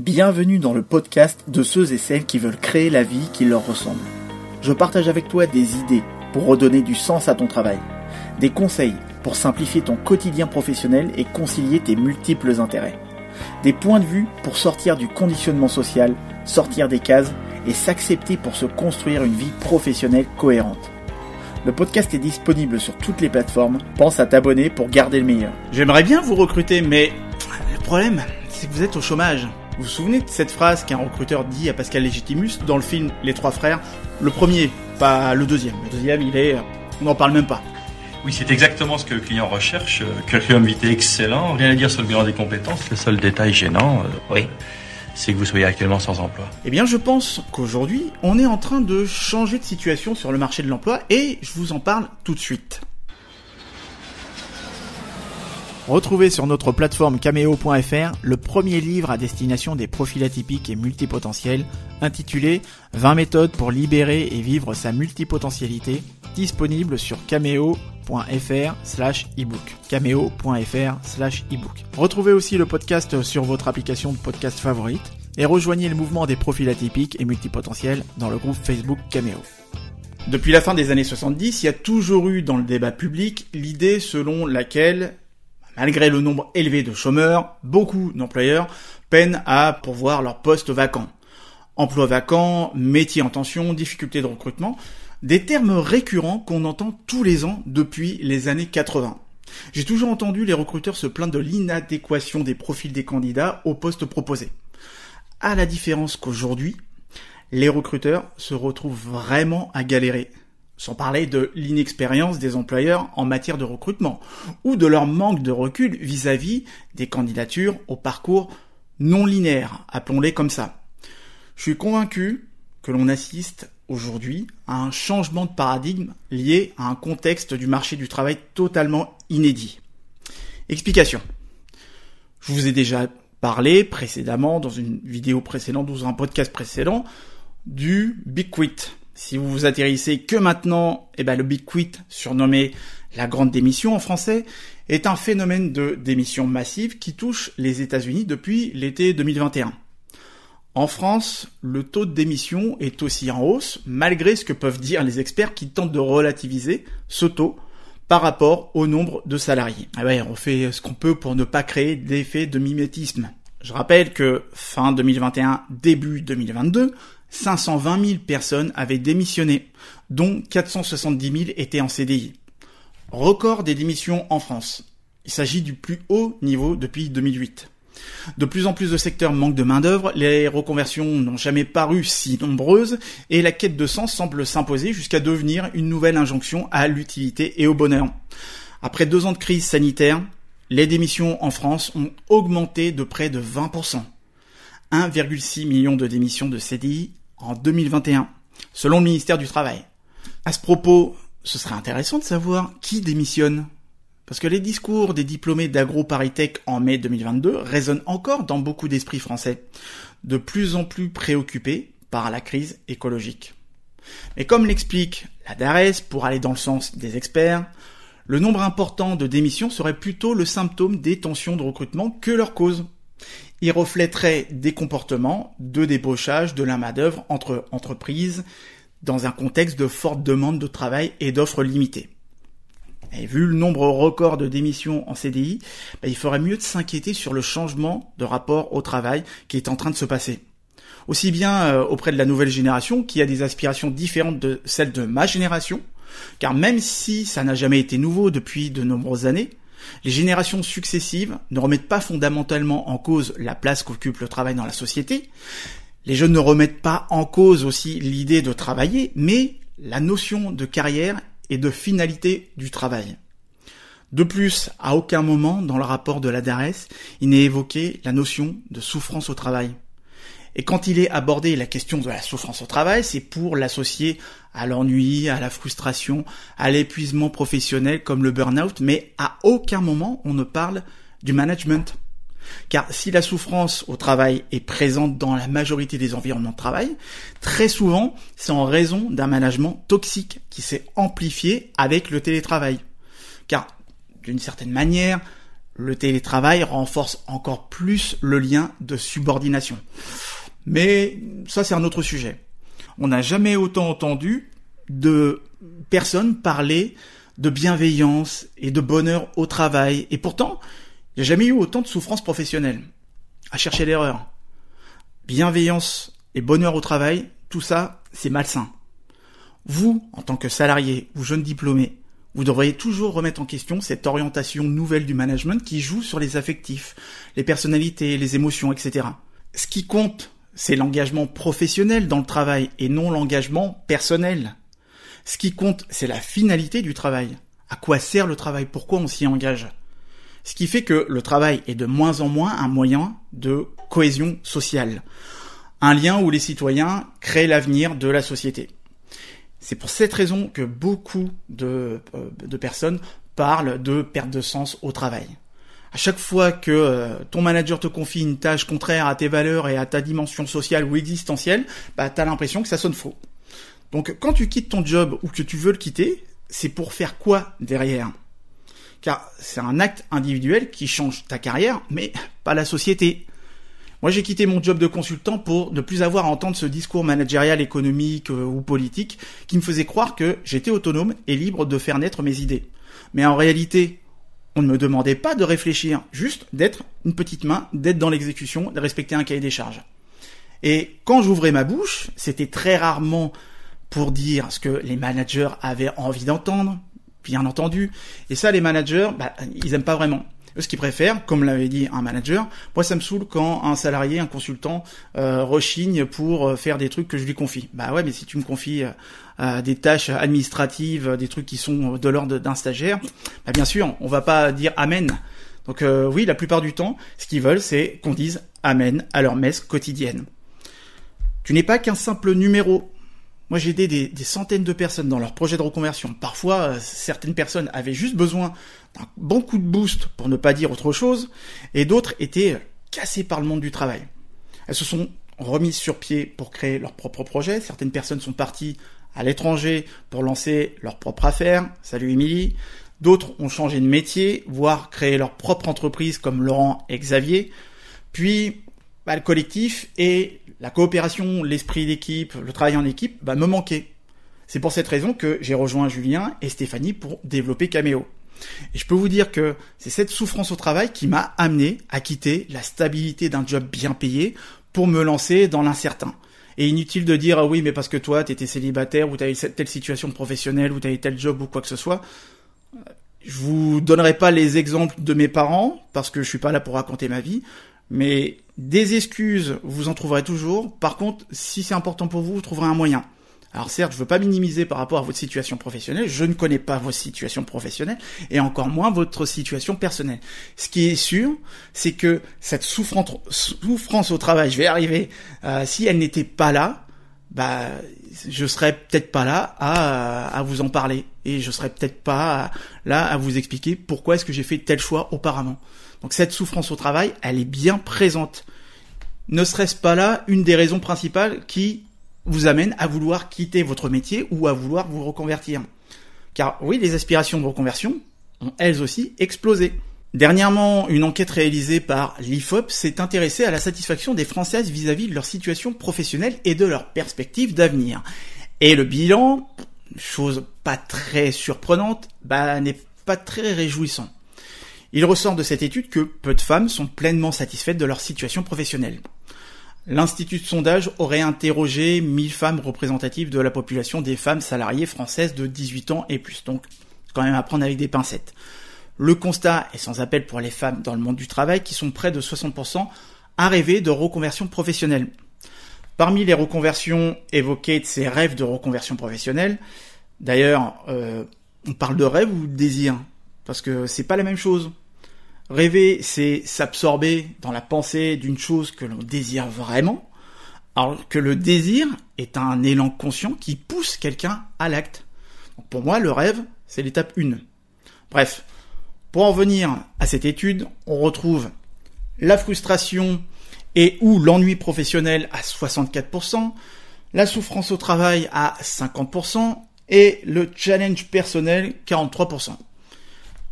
Bienvenue dans le podcast de ceux et celles qui veulent créer la vie qui leur ressemble. Je partage avec toi des idées pour redonner du sens à ton travail, des conseils pour simplifier ton quotidien professionnel et concilier tes multiples intérêts, des points de vue pour sortir du conditionnement social, sortir des cases et s'accepter pour se construire une vie professionnelle cohérente. Le podcast est disponible sur toutes les plateformes. Pense à t'abonner pour garder le meilleur. J'aimerais bien vous recruter, mais le problème, c'est que vous êtes au chômage. Vous vous souvenez de cette phrase qu'un recruteur dit à Pascal Légitimus dans le film Les Trois Frères? Le premier, pas le deuxième. Le deuxième, il est... On n'en parle même pas. Oui, c'est exactement ce que le client recherche. Curriculum vitae excellent, rien à dire sur le bilan des compétences. Le seul détail gênant, euh, oui, c'est que vous soyez actuellement sans emploi. Eh bien, je pense qu'aujourd'hui, on est en train de changer de situation sur le marché de l'emploi et je vous en parle tout de suite. Retrouvez sur notre plateforme cameo.fr le premier livre à destination des profils atypiques et multipotentiels, intitulé 20 méthodes pour libérer et vivre sa multipotentialité, disponible sur cameo.fr slash ebook. cameo.fr slash ebook. Retrouvez aussi le podcast sur votre application de podcast favorite et rejoignez le mouvement des profils atypiques et multipotentiels dans le groupe Facebook Cameo. Depuis la fin des années 70, il y a toujours eu dans le débat public l'idée selon laquelle Malgré le nombre élevé de chômeurs, beaucoup d'employeurs peinent à pourvoir leurs postes vacants. Emploi vacant, métier en tension, difficulté de recrutement, des termes récurrents qu'on entend tous les ans depuis les années 80. J'ai toujours entendu les recruteurs se plaindre de l'inadéquation des profils des candidats aux postes proposés. À la différence qu'aujourd'hui, les recruteurs se retrouvent vraiment à galérer sans parler de l'inexpérience des employeurs en matière de recrutement, ou de leur manque de recul vis-à-vis des candidatures au parcours non linéaire, appelons-les comme ça. Je suis convaincu que l'on assiste aujourd'hui à un changement de paradigme lié à un contexte du marché du travail totalement inédit. Explication. Je vous ai déjà parlé précédemment dans une vidéo précédente, dans un podcast précédent, du Big Quit, si vous vous atterrissez que maintenant, eh ben, le Big Quit, surnommé la grande démission en français, est un phénomène de démission massive qui touche les États-Unis depuis l'été 2021. En France, le taux de démission est aussi en hausse, malgré ce que peuvent dire les experts qui tentent de relativiser ce taux par rapport au nombre de salariés. Ah ouais, on fait ce qu'on peut pour ne pas créer d'effet de mimétisme. Je rappelle que fin 2021, début 2022, 520 000 personnes avaient démissionné, dont 470 000 étaient en CDI. Record des démissions en France. Il s'agit du plus haut niveau depuis 2008. De plus en plus de secteurs manquent de main-d'œuvre, les reconversions n'ont jamais paru si nombreuses, et la quête de sens semble s'imposer jusqu'à devenir une nouvelle injonction à l'utilité et au bonheur. Après deux ans de crise sanitaire, les démissions en France ont augmenté de près de 20%. 1,6 million de démissions de CDI en 2021, selon le ministère du Travail. À ce propos, ce serait intéressant de savoir qui démissionne. Parce que les discours des diplômés d'AgroParisTech en mai 2022 résonnent encore dans beaucoup d'esprits français, de plus en plus préoccupés par la crise écologique. Mais comme l'explique la DARES pour aller dans le sens des experts, le nombre important de démissions serait plutôt le symptôme des tensions de recrutement que leur cause il reflèterait des comportements de débauchage de la main-d'œuvre entre entreprises dans un contexte de forte demande de travail et d'offres limitées. Et vu le nombre record de démissions en CDI, bah, il ferait mieux de s'inquiéter sur le changement de rapport au travail qui est en train de se passer. Aussi bien euh, auprès de la nouvelle génération qui a des aspirations différentes de celles de ma génération, car même si ça n'a jamais été nouveau depuis de nombreuses années, les générations successives ne remettent pas fondamentalement en cause la place qu'occupe le travail dans la société. Les jeunes ne remettent pas en cause aussi l'idée de travailler, mais la notion de carrière et de finalité du travail. De plus, à aucun moment dans le rapport de la DARES, il n'est évoqué la notion de souffrance au travail. Et quand il est abordé la question de la souffrance au travail, c'est pour l'associer à l'ennui, à la frustration, à l'épuisement professionnel comme le burn-out, mais à aucun moment on ne parle du management. Car si la souffrance au travail est présente dans la majorité des environnements de travail, très souvent c'est en raison d'un management toxique qui s'est amplifié avec le télétravail. Car d'une certaine manière, le télétravail renforce encore plus le lien de subordination. Mais ça, c'est un autre sujet. On n'a jamais autant entendu de personnes parler de bienveillance et de bonheur au travail. Et pourtant, il n'y a jamais eu autant de souffrance professionnelle. À chercher l'erreur. Bienveillance et bonheur au travail, tout ça, c'est malsain. Vous, en tant que salarié ou jeune diplômé, vous devriez toujours remettre en question cette orientation nouvelle du management qui joue sur les affectifs, les personnalités, les émotions, etc. Ce qui compte, c'est l'engagement professionnel dans le travail et non l'engagement personnel. Ce qui compte, c'est la finalité du travail. À quoi sert le travail? Pourquoi on s'y engage? Ce qui fait que le travail est de moins en moins un moyen de cohésion sociale. Un lien où les citoyens créent l'avenir de la société. C'est pour cette raison que beaucoup de, euh, personnes parlent de perte de sens au travail. À chaque fois que euh, ton manager te confie une tâche contraire à tes valeurs et à ta dimension sociale ou existentielle, bah, tu as l'impression que ça sonne faux. Donc quand tu quittes ton job ou que tu veux le quitter, c'est pour faire quoi derrière? Car c'est un acte individuel qui change ta carrière, mais pas la société. Moi, j'ai quitté mon job de consultant pour ne plus avoir à entendre ce discours managérial, économique euh, ou politique qui me faisait croire que j'étais autonome et libre de faire naître mes idées. Mais en réalité, on ne me demandait pas de réfléchir, juste d'être une petite main, d'être dans l'exécution, de respecter un cahier des charges. Et quand j'ouvrais ma bouche, c'était très rarement pour dire ce que les managers avaient envie d'entendre, bien entendu. Et ça, les managers, bah, ils aiment pas vraiment ce qu'ils préfèrent, comme l'avait dit un manager, moi ça me saoule quand un salarié, un consultant euh, rechigne pour euh, faire des trucs que je lui confie. Bah ouais, mais si tu me confies euh, des tâches administratives, des trucs qui sont de l'ordre d'un stagiaire, bah bien sûr, on va pas dire amen. Donc oui, la plupart du temps, ce qu'ils veulent, c'est qu'on dise amen à leur messe quotidienne. Tu n'es pas qu'un simple numéro moi, j'ai aidé des, centaines de personnes dans leur projet de reconversion. Parfois, euh, certaines personnes avaient juste besoin d'un bon coup de boost pour ne pas dire autre chose, et d'autres étaient cassées par le monde du travail. Elles se sont remises sur pied pour créer leur propre projet. Certaines personnes sont parties à l'étranger pour lancer leur propre affaire. Salut Émilie. D'autres ont changé de métier, voire créé leur propre entreprise comme Laurent et Xavier. Puis, bah, le collectif et la coopération, l'esprit d'équipe, le travail en équipe bah, me manquaient. C'est pour cette raison que j'ai rejoint Julien et Stéphanie pour développer Cameo. Et je peux vous dire que c'est cette souffrance au travail qui m'a amené à quitter la stabilité d'un job bien payé pour me lancer dans l'incertain. Et inutile de dire ah oui mais parce que toi t'étais célibataire ou t'avais telle situation professionnelle ou t'avais tel job ou quoi que ce soit. Je vous donnerai pas les exemples de mes parents parce que je suis pas là pour raconter ma vie, mais des excuses, vous en trouverez toujours. Par contre, si c'est important pour vous, vous trouverez un moyen. Alors certes, je veux pas minimiser par rapport à votre situation professionnelle, je ne connais pas vos situations professionnelles et encore moins votre situation personnelle. Ce qui est sûr, c'est que cette souffrance, souffrance au travail, je vais arriver, euh, si elle n'était pas là, bah je serais peut-être pas là à, à vous en parler et je serais peut-être pas là à vous expliquer pourquoi est-ce que j'ai fait tel choix auparavant. Donc cette souffrance au travail, elle est bien présente. Ne serait-ce pas là une des raisons principales qui vous amène à vouloir quitter votre métier ou à vouloir vous reconvertir Car oui, les aspirations de reconversion ont elles aussi explosé. Dernièrement, une enquête réalisée par l'IFOP s'est intéressée à la satisfaction des Françaises vis-à-vis de leur situation professionnelle et de leurs perspectives d'avenir. Et le bilan, chose pas très surprenante, bah, n'est pas très réjouissant. Il ressort de cette étude que peu de femmes sont pleinement satisfaites de leur situation professionnelle. L'Institut de sondage aurait interrogé 1000 femmes représentatives de la population des femmes salariées françaises de 18 ans et plus. Donc, quand même à prendre avec des pincettes. Le constat est sans appel pour les femmes dans le monde du travail qui sont près de 60% à rêver de reconversion professionnelle. Parmi les reconversions évoquées de ces rêves de reconversion professionnelle, d'ailleurs, euh, on parle de rêve ou de désir parce que c'est pas la même chose. Rêver, c'est s'absorber dans la pensée d'une chose que l'on désire vraiment, alors que le désir est un élan conscient qui pousse quelqu'un à l'acte. Pour moi, le rêve, c'est l'étape 1. Bref, pour en venir à cette étude, on retrouve la frustration et ou l'ennui professionnel à 64%, la souffrance au travail à 50% et le challenge personnel 43%.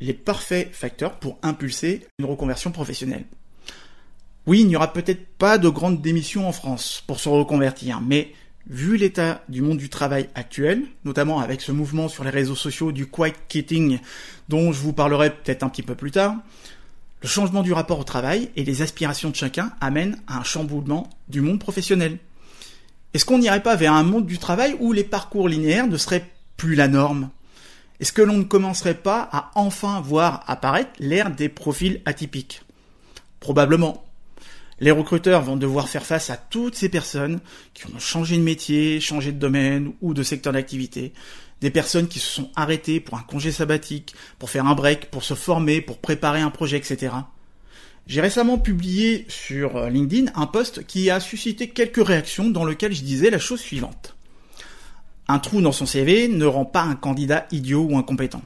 Les parfaits facteurs pour impulser une reconversion professionnelle. Oui, il n'y aura peut-être pas de grandes démissions en France pour se reconvertir, mais vu l'état du monde du travail actuel, notamment avec ce mouvement sur les réseaux sociaux du quiet quitting dont je vous parlerai peut-être un petit peu plus tard, le changement du rapport au travail et les aspirations de chacun amènent à un chamboulement du monde professionnel. Est-ce qu'on n'irait pas vers un monde du travail où les parcours linéaires ne seraient plus la norme? Est-ce que l'on ne commencerait pas à enfin voir apparaître l'ère des profils atypiques? Probablement. Les recruteurs vont devoir faire face à toutes ces personnes qui ont changé de métier, changé de domaine ou de secteur d'activité. Des personnes qui se sont arrêtées pour un congé sabbatique, pour faire un break, pour se former, pour préparer un projet, etc. J'ai récemment publié sur LinkedIn un post qui a suscité quelques réactions dans lequel je disais la chose suivante. Un trou dans son CV ne rend pas un candidat idiot ou incompétent.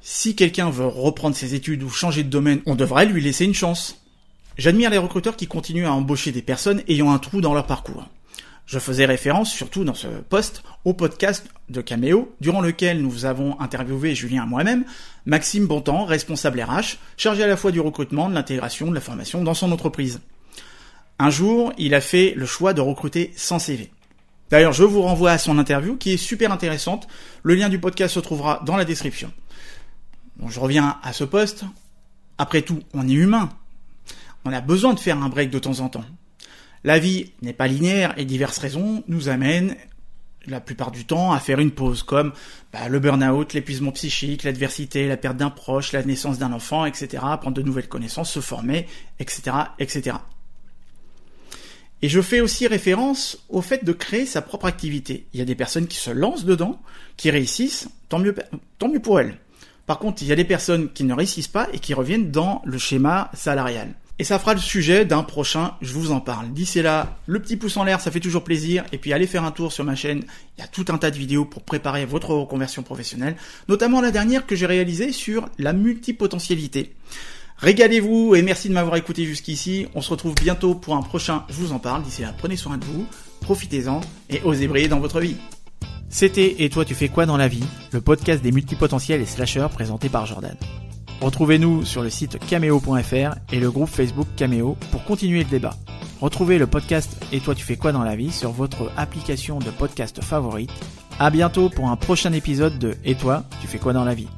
Si quelqu'un veut reprendre ses études ou changer de domaine, on devrait lui laisser une chance. J'admire les recruteurs qui continuent à embaucher des personnes ayant un trou dans leur parcours. Je faisais référence, surtout dans ce poste, au podcast de Cameo, durant lequel nous avons interviewé Julien et moi-même, Maxime Bontemps, responsable RH, chargé à la fois du recrutement, de l'intégration, de la formation dans son entreprise. Un jour, il a fait le choix de recruter sans CV. D'ailleurs, je vous renvoie à son interview qui est super intéressante. Le lien du podcast se trouvera dans la description. Bon, je reviens à ce poste. Après tout, on est humain on a besoin de faire un break de temps en temps. La vie n'est pas linéaire et diverses raisons nous amènent la plupart du temps à faire une pause, comme bah, le burn-out, l'épuisement psychique, l'adversité, la perte d'un proche, la naissance d'un enfant, etc., prendre de nouvelles connaissances, se former, etc., etc. Et je fais aussi référence au fait de créer sa propre activité. Il y a des personnes qui se lancent dedans, qui réussissent, tant mieux, tant mieux pour elles. Par contre, il y a des personnes qui ne réussissent pas et qui reviennent dans le schéma salarial. Et ça fera le sujet d'un prochain, je vous en parle. D'ici là, le petit pouce en l'air, ça fait toujours plaisir. Et puis allez faire un tour sur ma chaîne, il y a tout un tas de vidéos pour préparer votre reconversion professionnelle. Notamment la dernière que j'ai réalisée sur la multipotentialité. Régalez-vous et merci de m'avoir écouté jusqu'ici. On se retrouve bientôt pour un prochain Je vous en parle. D'ici là, prenez soin de vous, profitez-en et osez briller dans votre vie. C'était Et toi tu fais quoi dans la vie? Le podcast des multipotentiels et slasheurs présenté par Jordan. Retrouvez-nous sur le site cameo.fr et le groupe Facebook Cameo pour continuer le débat. Retrouvez le podcast Et toi tu fais quoi dans la vie sur votre application de podcast favorite. À bientôt pour un prochain épisode de Et toi tu fais quoi dans la vie?